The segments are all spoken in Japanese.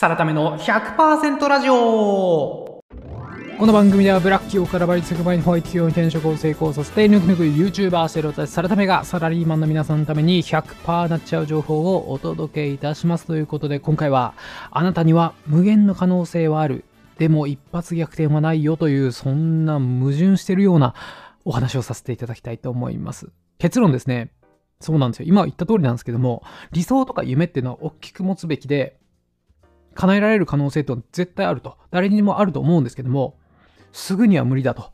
サラタメの100%ラジオ。この番組ではブラック企業から倍率100倍にホワイト企業に転職を成功させて抜き抜く YouTuber セロタサラタメがサラリーマンの皆さんのために100%なっちゃう情報をお届けいたします。ということで今回はあなたには無限の可能性はある。でも一発逆転はないよというそんな矛盾してるようなお話をさせていただきたいと思います。結論ですね。そうなんですよ。今言った通りなんですけども理想とか夢っていうのは大きく持つべきで叶えられる可能性と絶対あると誰にもあると思うんですけどもすぐには無理だと。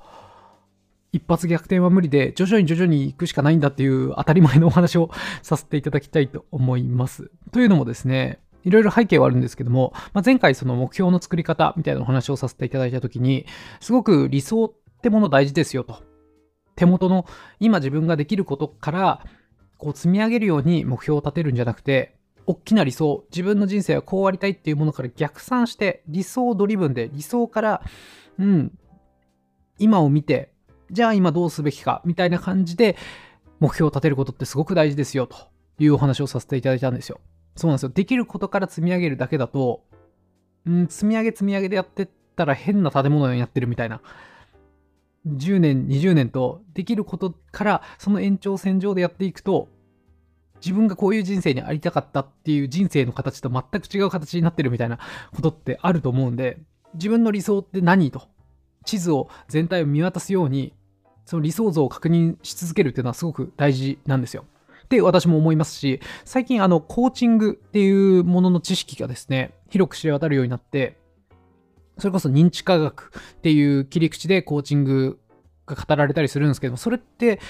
一発逆転は無理で、徐々に徐々に行くしかないんだっていう当たり前のお話をさせていただきたいと思います。というのもですね、いろいろ背景はあるんですけども、まあ、前回その目標の作り方みたいなお話をさせていただいたときに、すごく理想ってもの大事ですよと。手元の今自分ができることからこう積み上げるように目標を立てるんじゃなくて、大きな理想、自分の人生はこうありたいっていうものから逆算して、理想ドリブンで理想から、うん、今を見て、じゃあ今どうすべきか、みたいな感じで目標を立てることってすごく大事ですよ、というお話をさせていただいたんですよ。そうなんですよ。できることから積み上げるだけだと、うん、積み上げ積み上げでやってったら変な建物にやってるみたいな。10年、20年とできることからその延長線上でやっていくと、自分がこういう人生にありたかったっていう人生の形と全く違う形になってるみたいなことってあると思うんで、自分の理想って何と地図を全体を見渡すようにその理想像を確認し続けるっていうのはすごく大事なんですよ。って私も思いますし最近あのコーチングっていうものの知識がですね広く知れ渡るようになってそれこそ認知科学っていう切り口でコーチングが語られたりするんですけどもそれって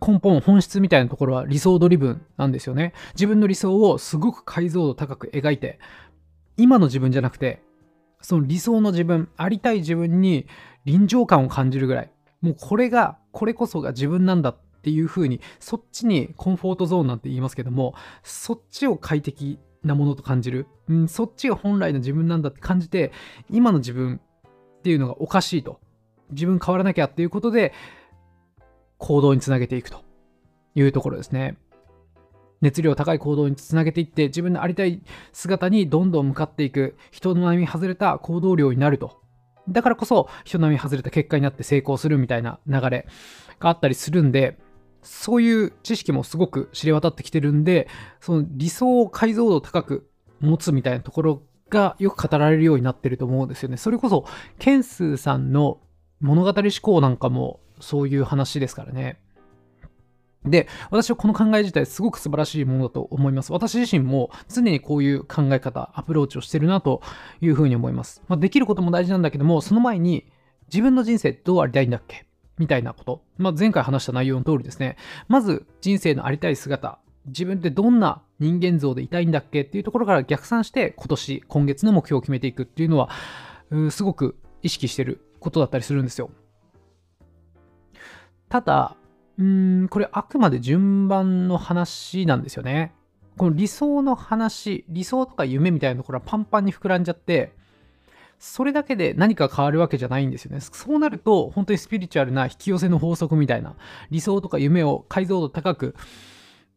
根本本質みたいなところは理想ドリブンなんですよね。自分の理想をすごく解像度高く描いて今の自分じゃなくてその理想の自分、ありたい自分に臨場感を感じるぐらい、もうこれが、これこそが自分なんだっていう風に、そっちにコンフォートゾーンなんて言いますけども、そっちを快適なものと感じる、うん、そっちが本来の自分なんだって感じて、今の自分っていうのがおかしいと。自分変わらなきゃっていうことで、行動につなげていくというところですね。熱量高い行動につなげていって自分のありたい姿にどんどん向かっていく人の並み外れた行動量になるとだからこそ人並み外れた結果になって成功するみたいな流れがあったりするんでそういう知識もすごく知れ渡ってきてるんでその理想を解像度高く持つみたいなところがよく語られるようになってると思うんですよねそれこそケンスーさんの物語思考なんかもそういう話ですからねで、私はこの考え自体すごく素晴らしいものだと思います。私自身も常にこういう考え方、アプローチをしてるなというふうに思います。まあ、できることも大事なんだけども、その前に自分の人生どうありたいんだっけ？みたいなこと。まあ、前回話した内容の通りですね。まず人生のありたい姿、自分ってどんな人間像でいたいんだっけ？っていうところから逆算して今年、今月の目標を決めていくっていうのは、うすごく意識してることだったりするんですよ。ただ、うーん、これあくまで順番の話なんですよね。この理想の話、理想とか夢みたいなところはパンパンに膨らんじゃって、それだけで何か変わるわけじゃないんですよね。そうなると、本当にスピリチュアルな引き寄せの法則みたいな、理想とか夢を解像度高く、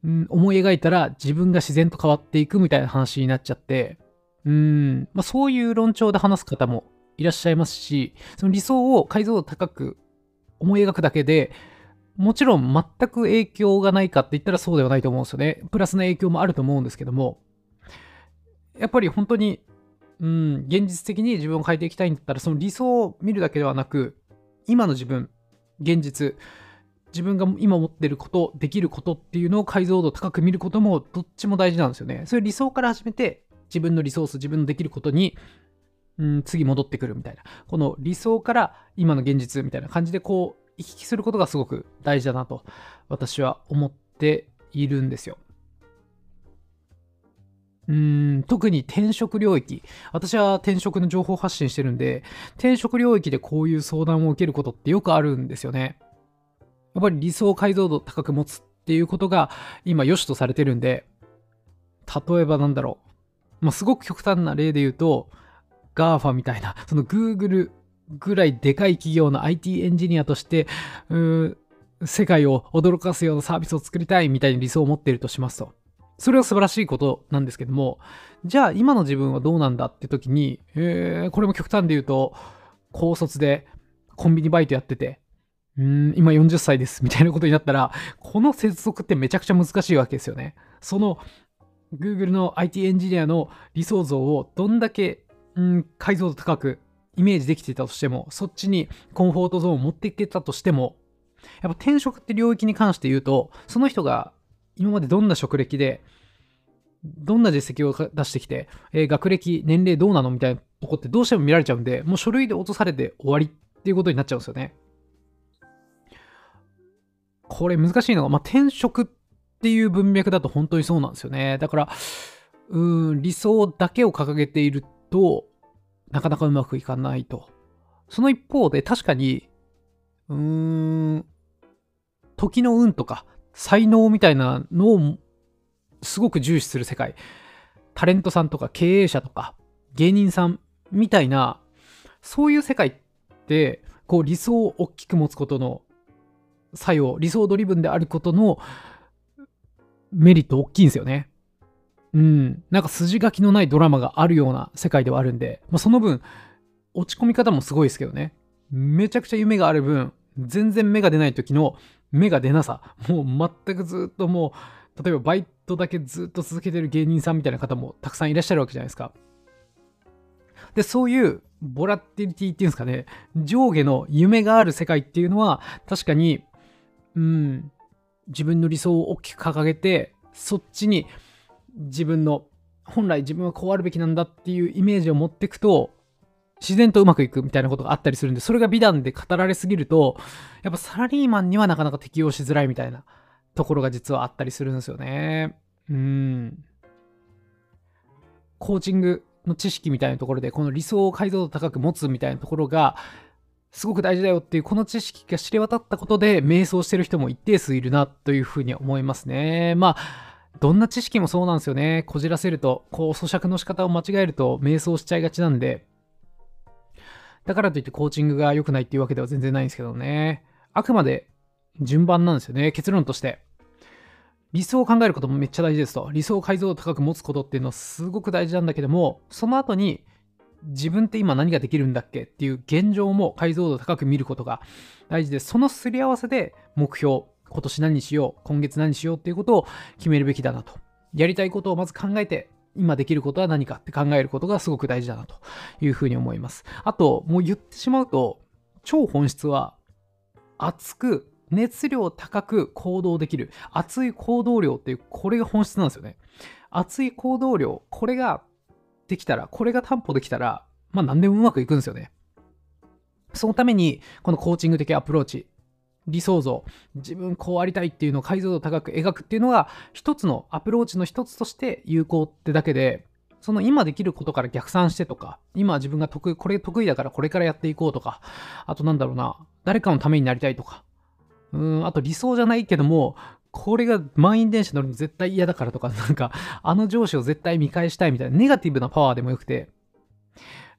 うん、思い描いたら自分が自然と変わっていくみたいな話になっちゃって、うん、まあ、そういう論調で話す方もいらっしゃいますし、その理想を解像度高く思い描くだけで、もちろん全く影響がないかって言ったらそうではないと思うんですよね。プラスの影響もあると思うんですけども、やっぱり本当に、うん、現実的に自分を変えていきたいんだったら、その理想を見るだけではなく、今の自分、現実、自分が今持ってること、できることっていうのを解像度高く見ることもどっちも大事なんですよね。それ理想から始めて、自分のリソース、自分のできることに、うん、次戻ってくるみたいな。この理想から今の現実みたいな感じでこう行き来することがすごく大事だなと私は思っているんですよ。うん特に転職領域。私は転職の情報発信してるんで転職領域でこういう相談を受けることってよくあるんですよね。やっぱり理想解像度高く持つっていうことが今良しとされてるんで例えばなんだろう、まあ、すごく極端な例で言うと GAFA みたいなその Google ぐらいでかい企業の IT エンジニアとして、世界を驚かすようなサービスを作りたいみたいに理想を持っているとしますと。それは素晴らしいことなんですけども、じゃあ今の自分はどうなんだって時に、えー、これも極端で言うと、高卒でコンビニバイトやってて、うん、今40歳ですみたいなことになったら、この接続ってめちゃくちゃ難しいわけですよね。その Google の IT エンジニアの理想像をどんだけ、うん、解像度高くイメージできてたとしても、そっちにコンフォートゾーンを持っていけたとしても、やっぱ転職って領域に関して言うと、その人が今までどんな職歴で、どんな実績を出してきて、えー、学歴、年齢どうなの？みたいなとこってどうしても見られちゃうんで、もう書類で落とされて終わりっていうことになっちゃうんですよね。これ難しいのが、まあ、転職っていう文脈だと本当にそうなんですよね。だから、うん、理想だけを掲げていると、なかなかうまくいかないと。その一方で確かに、うーん、時の運とか才能みたいなのをすごく重視する世界。タレントさんとか経営者とか芸人さんみたいな、そういう世界って、こう理想を大きく持つことの作用、理想ドリブンであることのメリット大きいんですよね。うん。なんか筋書きのないドラマがあるような世界ではあるんで、まあ、その分、落ち込み方もすごいですけどね。めちゃくちゃ夢がある分、全然芽が出ない時の芽が出なさ。もう全くずっともう、例えばバイトだけずっと続けてる芸人さんみたいな方もたくさんいらっしゃるわけじゃないですか。で、そういうボラティリティっていうんですかね、上下の夢がある世界っていうのは、確かにうん、自分の理想を大きく掲げて、そっちに自分の、本来自分はこうあるべきなんだっていうイメージを持ってくと、自然とうまくいくみたいなことがあったりするんで、それが美談で語られすぎると、やっぱサラリーマンにはなかなか適応しづらいみたいなところが実はあったりするんですよね。うん。コーチングの知識みたいなところで、この理想を解像度高く持つみたいなところが、すごく大事だよっていうこの知識が知れ渡ったことで瞑想してる人も一定数いるなというふうに思いますね。まあどんな知識もそうなんですよね。こじらせると、こう咀嚼の仕方を間違えると瞑想しちゃいがちなんで、だからといってコーチングが良くないっていうわけでは全然ないんですけどね。あくまで順番なんですよね。結論として。理想を考えることもめっちゃ大事ですと。理想を解像度高く持つことっていうのはすごく大事なんだけども、その後に自分って今何ができるんだっけ？っていう現状も解像度高く見ることが大事です。そのすり合わせで目標、今年何しよう、今月何しようっていうことを決めるべきだなと。やりたいことをまず考えて、今できることは何かって考えることがすごく大事だなというふうに思います。あと、もう言ってしまうと、超本質は熱く熱量高く行動できる熱い行動量っていうこれが本質なんですよね熱い行動量これができたら、これが担保できたら、まあ何でもうまくいくんですよね。そのために、このコーチング的アプローチ、理想像、自分こうありたいっていうのを解像度高く描くっていうのが、一つのアプローチの一つとして有効ってだけで、その今できることから逆算してとか、今自分が得意、これ得意だからこれからやっていこうとか、あとなんだろうな、誰かのためになりたいとか、うん、あと理想じゃないけども、これが満員電車乗るの絶対嫌だからとか、なんか、あの上司を絶対見返したいみたいな、ネガティブなパワーでもよくて、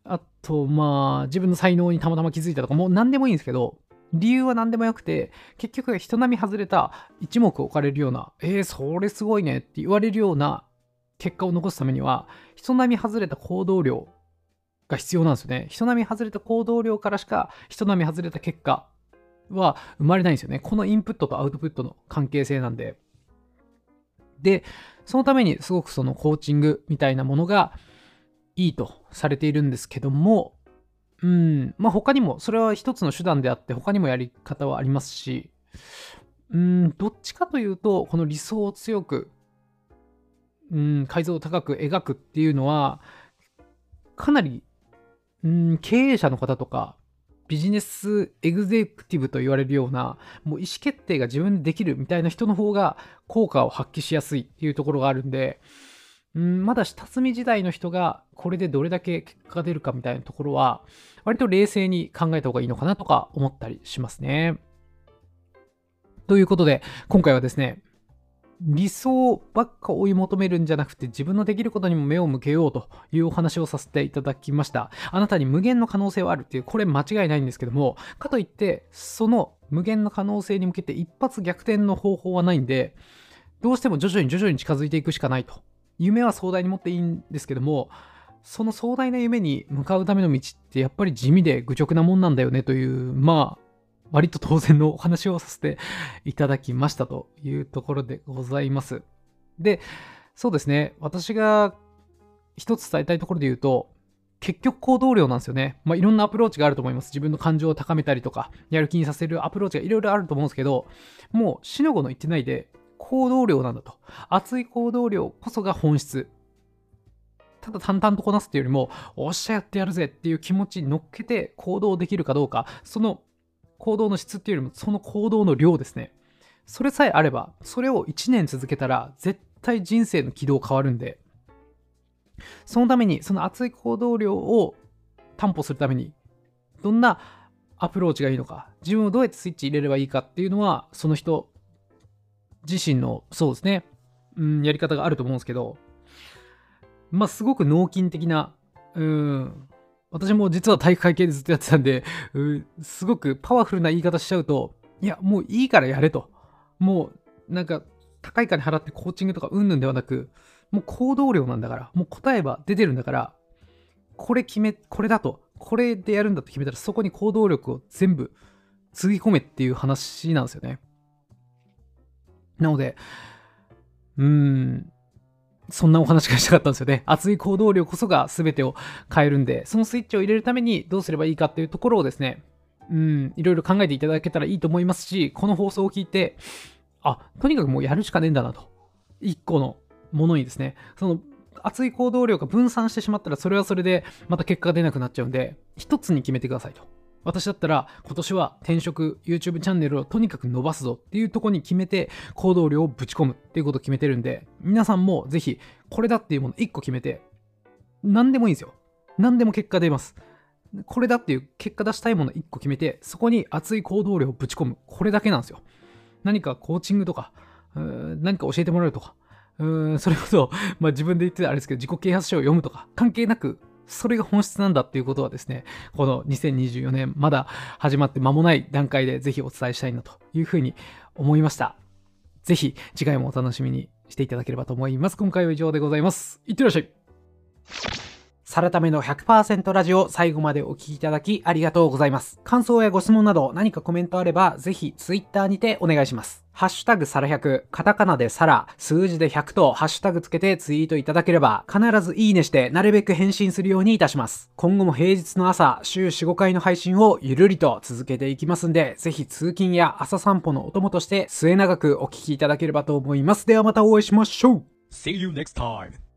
あと、まあ、自分の才能にたまたま気づいたとか、もう何でもいいんですけど、理由は何でもよくて、結局人並み外れた一目置かれるような、えー、それすごいねって言われるような結果を残すためには、人並み外れた行動量が必要なんですよね。人並み外れた行動量からしか人並み外れた結果は生まれないんですよね。このインプットとアウトプットの関係性なんで。で、そのためにすごくそのコーチングみたいなものがいいとされているんですけども、うん、まあ他にも、それは一つの手段であって他にもやり方はありますし、うん、どっちかというと、この理想を強く、うん、解像度高く描くっていうのは、かなり、うん、経営者の方とか、ビジネスエグゼクティブと言われるような、もう意思決定が自分でできるみたいな人の方が効果を発揮しやすいっていうところがあるんで、うんまだ下積み時代の人がこれでどれだけ結果が出るかみたいなところは、割と冷静に考えた方がいいのかなとか思ったりしますね。ということで、今回はですね、理想ばっか追い求めるんじゃなくて自分のできることにも目を向けようというお話をさせていただきました。あなたに無限の可能性はあるっていう、これ間違いないんですけども、かといって、その無限の可能性に向けて一発逆転の方法はないんで、どうしても徐々に徐々に近づいていくしかないと。夢は壮大に持っていいんですけども、その壮大な夢に向かうための道ってやっぱり地味で愚直なもんなんだよねという、まあ、割と当然のお話をさせていただきましたというところでございます。で、そうですね、私が一つ伝えたいところで言うと、結局行動量なんですよね。まあ、いろんなアプローチがあると思います。自分の感情を高めたりとか、やる気にさせるアプローチがいろいろあると思うんですけど、もう、死の子の言ってないで、行動量なんだと。熱い行動量こそが本質。ただ淡々とこなすっていうよりも、おっしゃやってやるぜっていう気持ちに乗っけて行動できるかどうか、その行動の質っていうよりも、その行動の量ですね。それさえあれば、それを1年続けたら、絶対人生の軌道変わるんで、そのために、その熱い行動量を担保するために、どんなアプローチがいいのか、自分をどうやってスイッチ入れればいいかっていうのは、その人自身の、そうですね、うん、やり方があると思うんですけど、まあ、すごく脳筋的な、うん、私も実は体育会系でずっとやってたんで、うんすごくパワフルな言い方しちゃうと、いや、もういいからやれと。もう、なんか、高い金払ってコーチングとかうんぬんではなく、もう行動量なんだから、もう答えは出てるんだから、これ決め、これだと、これでやるんだと決めたら、そこに行動力を全部つぎ込めっていう話なんですよね。なので、うーん、そんなお話がしたかったんですよね。熱い行動量こそが全てを変えるんで、そのスイッチを入れるためにどうすればいいかっていうところをですね、うん、いろいろ考えていただけたらいいと思いますし、この放送を聞いて、あ、とにかくもうやるしかねえんだなと。一個のものにですね、その熱い行動量が分散してしまったら、それはそれでまた結果が出なくなっちゃうんで、一つに決めてくださいと。私だったら今年は転職 YouTube チャンネルをとにかく伸ばすぞっていうとこに決めて行動量をぶち込むっていうことを決めてるんで皆さんもぜひこれだっていうもの1個決めて何でもいいんですよ。何でも結果出ます。これだっていう結果出したいもの1個決めてそこに熱い行動量をぶち込む。これだけなんですよ。何かコーチングとか何か教えてもらうとかうーん、それこそ、まあ自分で言ってたあれですけど、自己啓発書を読むとか、関係なく、それが本質なんだっていうことはですね、この2024年、まだ始まって間もない段階でぜひお伝えしたいなというふうに思いました。ぜひ次回もお楽しみにしていただければと思います。今回は以上でございます。いってらっしゃい。サラタメの100%ラジオ最後までお聴きいただきありがとうございます。感想やご質問など何かコメントあればぜひ Twitter にてお願いします。ハッシュタグサラ100、カタカナでサラ、数字で100とハッシュタグつけてツイートいただければ必ずいいねしてなるべく返信するようにいたします。今後も平日の朝、週4、5回の配信をゆるりと続けていきますんで、ぜひ通勤や朝散歩のお供として末永くお聴きいただければと思います。ではまたお会いしましょう See you next time.